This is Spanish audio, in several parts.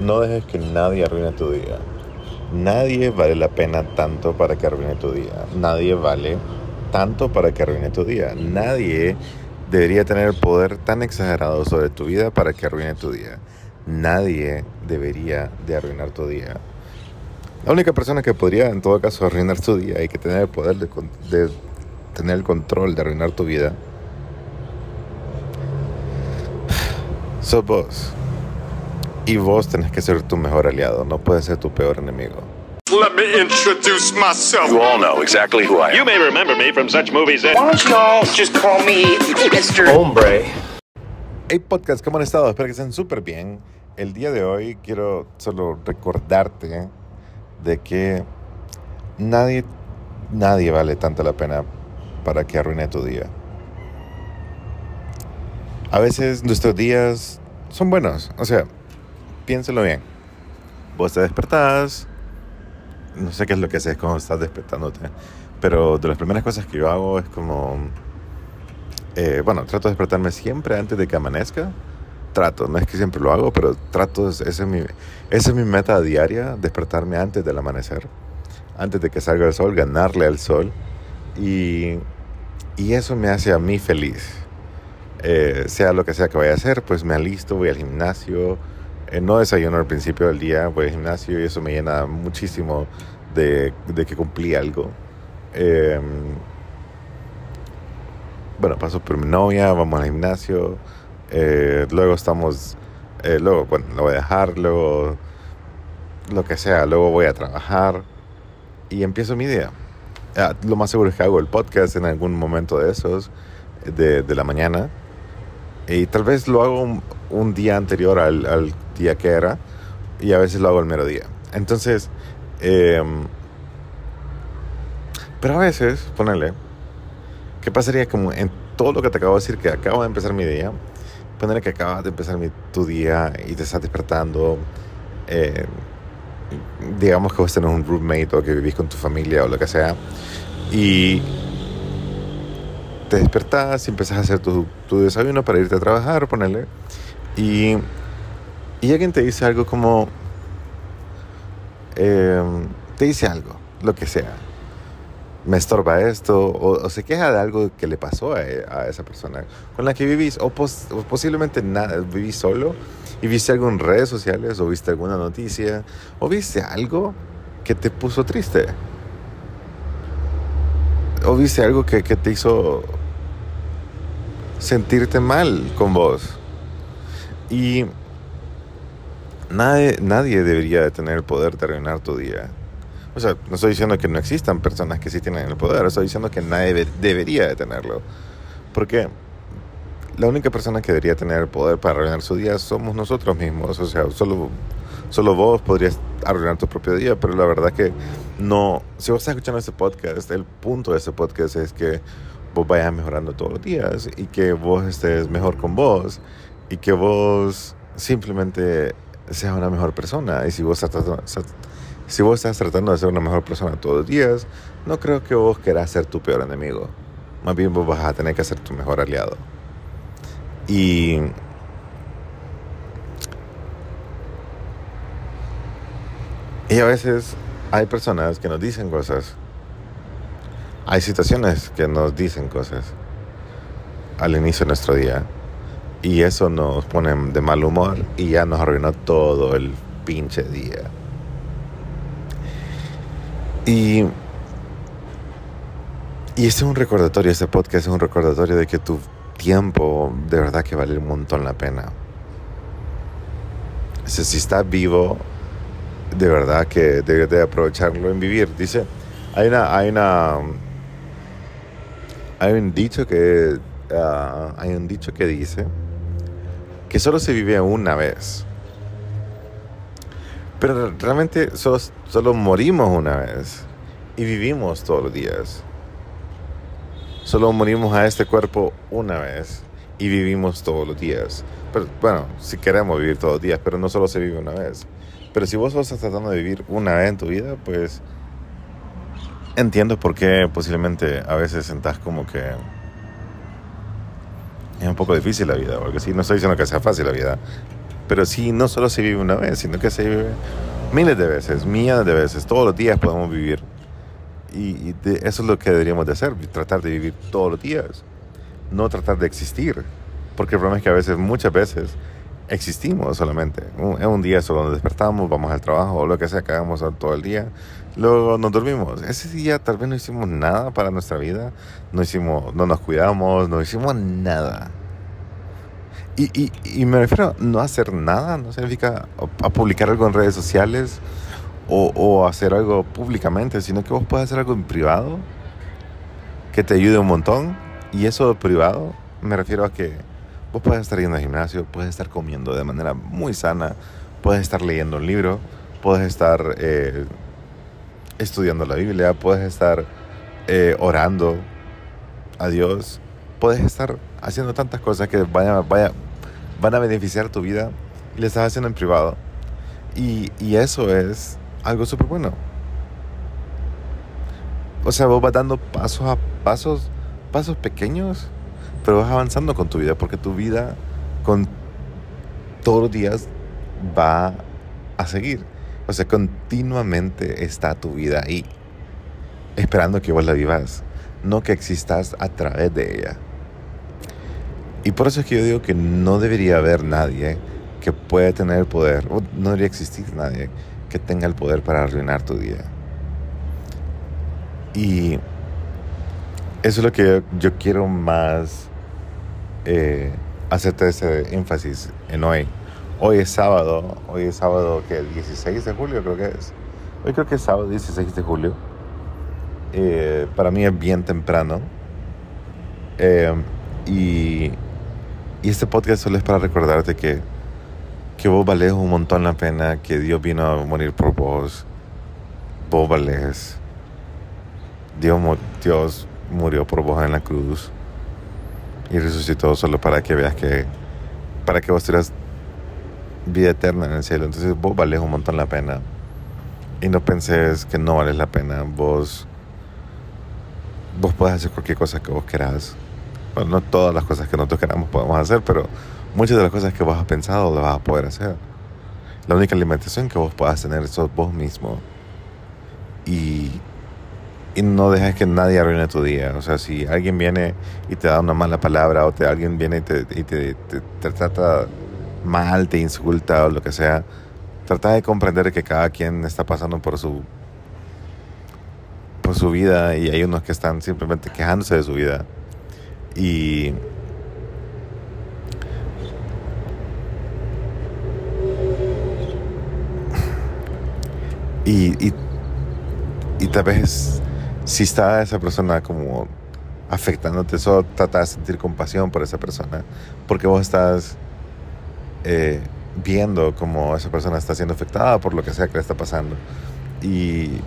No dejes que nadie arruine tu día. Nadie vale la pena tanto para que arruine tu día. Nadie vale tanto para que arruine tu día. Nadie debería tener poder tan exagerado sobre tu vida para que arruine tu día. Nadie debería de arruinar tu día. La única persona que podría en todo caso arruinar tu día y que tener el poder de, de tener el control de arruinar tu vida sos vos. Y vos tenés que ser tu mejor aliado, no puedes ser tu peor enemigo. Let me introduce myself. You all know exactly who I am. You may remember me from such movies as. Why don't y'all just call me Mr. Hombre. Hey podcast, ¿cómo han estado? Espero que estén súper bien. El día de hoy quiero solo recordarte de que nadie, nadie vale tanto la pena para que arruine tu día. A veces nuestros días son buenos, o sea, piénselo bien. Vos te despertás, no sé qué es lo que haces cuando estás despertándote, pero de las primeras cosas que yo hago es como, eh, bueno, trato de despertarme siempre antes de que amanezca. Trato, no es que siempre lo hago, pero trato, esa es mi, esa es mi meta diaria, despertarme antes del amanecer, antes de que salga el sol, ganarle al sol. Y, y eso me hace a mí feliz. Eh, sea lo que sea que vaya a hacer, pues me alisto, voy al gimnasio. Eh, no desayuno al principio del día, voy al gimnasio y eso me llena muchísimo de, de que cumplí algo. Eh, bueno, paso por mi novia, vamos al gimnasio. luego estamos, luego, bueno, lo voy a dejar, luego lo que sea, luego voy a trabajar y empiezo mi día. Ah, lo más seguro es que hago el podcast en algún momento de esos, de, la mañana. Y tal vez lo hago un, día anterior al, día que era y a veces lo hago el mero día. Entonces, eh, pero a veces, ponele, ¿qué pasaría como en todo lo que te acabo de decir que acabo de empezar mi día? Ponele que acabas de empezar mi, tu día y te estás despertando. Eh, digamos que vos tenés un roommate o que vivís con tu familia o lo que sea. Y te despertás y empezás a hacer tu, tu desayuno para irte a trabajar, ponerle. Y, y alguien te dice algo como. Eh, te dice algo, lo que sea. Me estorba esto, o, o se queja de algo que le pasó a, a, esa persona con la que vivís, o, pos, o posiblemente nada, vivís solo y viste algo en redes sociales, o viste alguna noticia, o viste algo que te puso triste o viste algo que, que, te hizo sentirte mal con vos. Y nadie, nadie debería de tener el poder de arruinar tu día. O sea, no estoy diciendo que no existan personas que sí tienen el poder, estoy diciendo que nadie debería de tenerlo. Porque la única persona que debería tener el poder para arruinar su día somos nosotros mismos. O sea, solo, solo vos podrías arruinar tu propio día, pero la verdad que no. Si vos estás escuchando este podcast, el punto de este podcast es que vos vayas mejorando todos los días y que vos estés mejor con vos y que vos simplemente seas una mejor persona. Y si vos estás tratando, si vos estás tratando de ser una mejor persona todos los días, no creo que vos quieras ser tu peor enemigo. Más bien vos vas a tener que ser tu mejor aliado. Y y a veces hay personas que nos dicen cosas. Hay situaciones que nos dicen cosas al inicio de nuestro día. Y eso nos pone de mal humor y ya nos arruinó todo el pinche día. Y, y este es un recordatorio, este podcast es un recordatorio de que tu tiempo de verdad que vale un montón la pena. Si estás vivo, de verdad que debes de aprovecharlo en vivir. Dice, hay una, hay una, hay un dicho que, uh, hay un dicho que dice que solo se vive una vez. Pero realmente solo, solo morimos una vez y vivimos todos los días. Solo morimos a este cuerpo una vez y vivimos todos los días. Pero bueno, si queremos vivir todos los días, pero no solo se vive una vez. Pero si vos estás tratando de vivir una vez en tu vida, pues entiendo por qué posiblemente a veces sentás como que es un poco difícil la vida, porque sí, no estoy diciendo que sea fácil la vida, Pero sí, no solo se vive una vez, sino que se vive miles de veces, millones de veces. Todos los días podemos vivir. Y, y de- eso es lo que deberíamos de hacer, tratar de vivir todos los días. No tratar de existir. Porque el problema es que a veces, muchas veces, existimos solamente. Un, en un día solo nos despertamos, vamos al trabajo o lo que sea que hagamos todo el día. Luego nos dormimos. Ese día tal vez no hicimos nada para nuestra vida. No, hicimos, no nos cuidamos, no hicimos nada. Y, y, y me refiero a no hacer nada, no significa a, publicar algo en redes sociales o, o hacer algo públicamente, sino que vos puedes hacer algo en privado que te ayude un montón. Y eso privado, me refiero a que vos puedes estar yendo al gimnasio, puedes estar comiendo de manera muy sana, puedes estar leyendo un libro, puedes estar eh, estudiando la Biblia, puedes estar eh, orando a Dios, puedes estar haciendo tantas cosas que van a beneficiar tu vida y le estás haciendo en privado. Y, y eso es algo súper bueno. O sea, vos vas dando pasos a pasos, pasos pequeños, pero vas avanzando con tu vida, porque tu vida con todos los días va a seguir. O sea, continuamente está tu vida ahí, esperando que vos la vivas, no que existas a través de ella. Y por eso es que yo digo que no debería haber nadie que pueda tener el poder, o no debería existir nadie que tenga el poder para arruinar tu día. Y eso es lo que yo, yo quiero más eh, hacerte ese énfasis en hoy. Hoy es sábado, hoy es sábado que el 16 de julio creo que es. Hoy creo que es sábado 16 de julio. Eh, para mí es bien temprano. Eh, y, y este podcast solo es para recordarte que, que vos valés un montón la pena, que Dios vino a morir por vos. Vos valés. Dios, Dios murió por vos en la cruz y resucitó solo para que veas que, para que vos tengas vida eterna en el cielo. Entonces vos valés un montón la pena. Y no penses que no vales la pena. Vos, vos podés hacer cualquier cosa que vos querás. Bueno, no todas las cosas que nosotros queramos podemos hacer, pero muchas de las cosas que vos has pensado las vas a poder hacer. La única limitación que vos puedas tener sos vos mismo. Y, y no dejes que nadie arruine tu día. O sea, si alguien viene y te da una mala palabra o te, alguien viene y te, y te, trata mal, te insulta o lo que sea, trata de comprender que cada quien está pasando por su por su vida y hay unos que están simplemente quejándose de su vida. Y, y, y tal vez si está esa persona como afectándote, solo trata de sentir compasión por esa persona, porque vos estás eh, viendo cómo esa persona está siendo afectada por lo que sea que le está pasando. Y,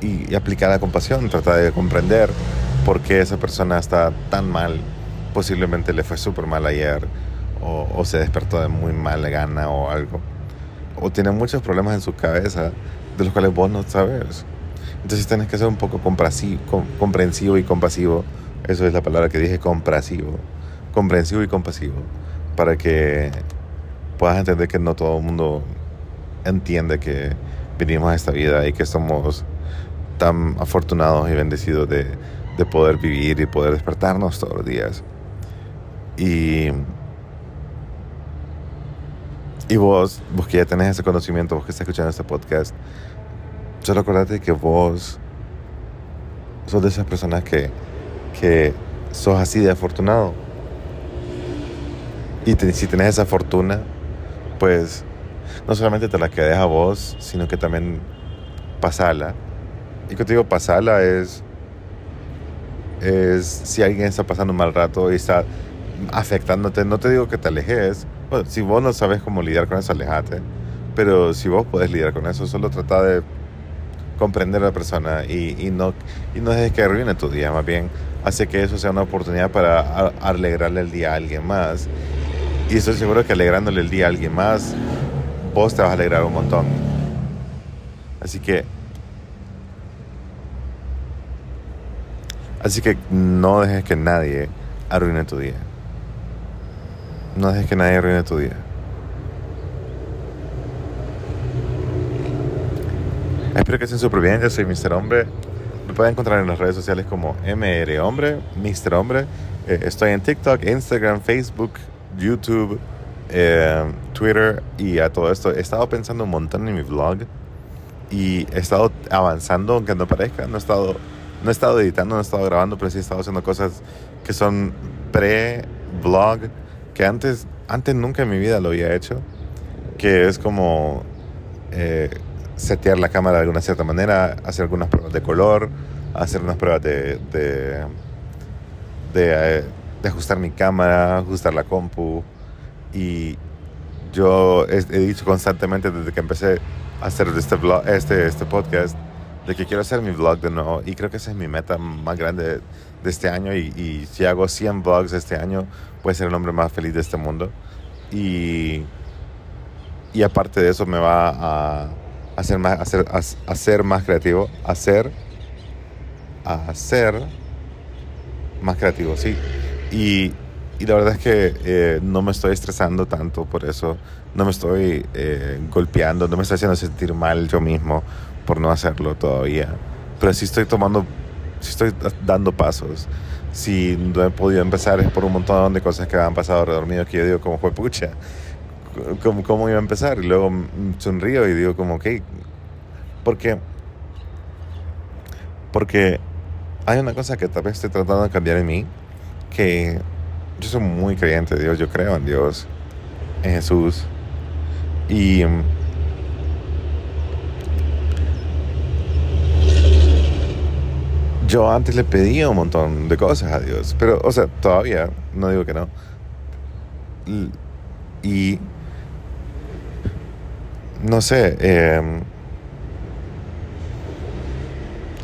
y, y aplicar la compasión, trata de comprender por qué esa persona está tan mal. Posiblemente le fue súper mal ayer, o, o se despertó de muy mala gana o algo. O tiene muchos problemas en su cabeza de los cuales vos no sabes. Entonces tienes que ser un poco comprensivo y compasivo. Eso es la palabra que dije, comprensivo. Comprensivo y compasivo. Para que puedas entender que no todo el mundo entiende que vinimos a esta vida y que somos tan afortunados y bendecidos de, de poder vivir y poder despertarnos todos los días. Y, y vos, vos que ya tenés ese conocimiento, vos que estás escuchando este podcast, solo acordate que vos sos de esas personas que, que sos así de afortunado. Y si tenés esa fortuna, pues no solamente te la quedes a vos, sino que también pasala. Y cuando digo pasala es, es si alguien está pasando un mal rato y está afectándote, no te digo que te alejes. Bueno, si vos no sabes cómo lidiar con eso, alejate. Pero si vos podés lidiar con eso, solo trata de comprender a la persona y, no, y no dejes que arruine tu día, más bien hace que eso sea una oportunidad para alegrarle el día a alguien más. Y estoy seguro que alegrándole el día a alguien más, vos te vas a alegrar un montón. Así que... Así que no dejes que nadie arruine tu día. No dejes que nadie arruine tu día. Espero que estén súper bien. Yo soy Mr. Hombre. Me pueden encontrar en las redes sociales como MR Hombre, Mr. Hombre. Eh, estoy en TikTok, Instagram, Facebook, YouTube, eh, Twitter y a todo esto. He estado pensando un montón en mi vlog y he estado avanzando, aunque no parezca. No he estado, no he estado editando, no he estado grabando, pero sí he estado haciendo cosas que son pre-vlog que antes, antes nunca en mi vida lo había hecho. Que es como eh, setear la cámara de alguna cierta manera, hacer algunas pruebas de color, hacer unas pruebas de, de, de, eh, de ajustar mi cámara, ajustar la compu. Y yo he, he dicho constantemente desde que empecé a hacer este, vlog, este, este podcast de que quiero hacer mi vlog de nuevo. Y creo que esa es mi meta más grande de, de este año. Y, y, si hago 100 vlogs este año voy a ser el hombre más feliz de este mundo. Y, y aparte de eso me va a hacer más, hacer, a, a ser más creativo, hacer, a ser más creativo, sí. Y, y la verdad es que eh, no me estoy estresando tanto por eso, no me estoy eh, golpeando, no me estoy haciendo sentir mal yo mismo por no hacerlo todavía. Pero sí estoy tomando, sí estoy dando pasos. Si no he podido empezar es por un montón de cosas que me han pasado alrededor mío que yo digo como fue pucha. ¿Cómo, ¿Cómo iba a empezar? Y luego sonrío y digo como, ok, porque, porque hay una cosa que tal vez estoy tratando de cambiar en mí, que yo soy muy creyente de Dios, yo creo en Dios, en Jesús, y yo antes le pedía un montón de cosas a Dios, pero, o sea, todavía, no digo que no, y no sé, eh,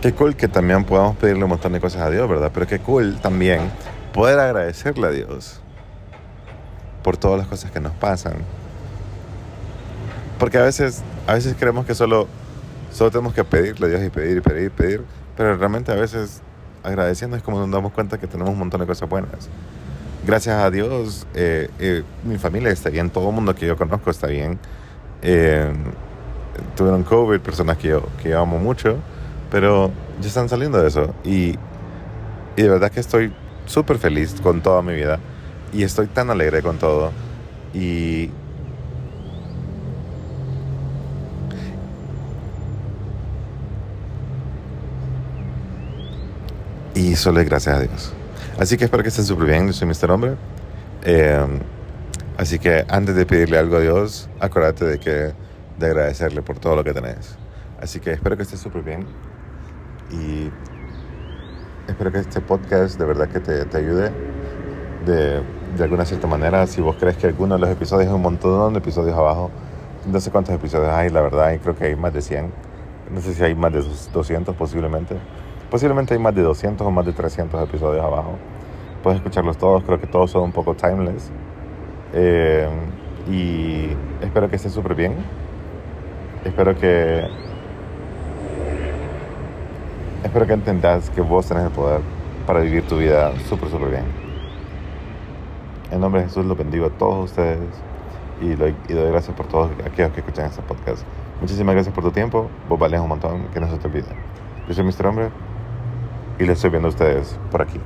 qué cool que también podamos pedirle un montón de cosas a Dios, ¿verdad? Pero qué cool también poder agradecerle a Dios por todas las cosas que nos pasan. Porque a veces, a veces creemos que solo, solo tenemos que pedirle a Dios y pedir y pedir y pedir, pero realmente a veces agradeciendo es como nos damos cuenta que tenemos un montón de cosas buenas. Gracias a Dios, eh, eh, mi familia está bien, todo el mundo que yo conozco está bien. Eh, tuvieron COVID, personas que yo, que yo amo mucho, pero ya están saliendo de eso. Y, y de verdad que estoy súper feliz con toda mi vida. Y estoy tan alegre con todo. Y. Y solo es gracias a Dios. Así que espero que estén súper bien. Yo soy Mr. Hombre. Eh, así que antes de pedirle algo a Dios, acuérdate de que de agradecerle por todo lo que tenés. Así que espero que estés súper bien y espero que este podcast de verdad que te, te ayude de, de, alguna cierta manera. Si vos crees que alguno de los episodios es un montón de episodios abajo, no sé cuántos episodios hay, la verdad, y creo que hay más de 100. No sé si hay más de 200 posiblemente. Posiblemente hay más de 200 o más de 300 episodios abajo. Puedes escucharlos todos, creo que todos son un poco timeless. Eh, y espero que estés súper bien. Espero que espero que entendas que vos tenés el poder para vivir tu vida súper, súper bien. En nombre de Jesús los bendigo a todos ustedes y, lo, y doy gracias por todos aquellos que escuchan este podcast. Muchísimas gracias por tu tiempo. Vos vales un montón, que no se te olvide. Yo soy Mr. Hombre y les estoy viendo a ustedes por aquí.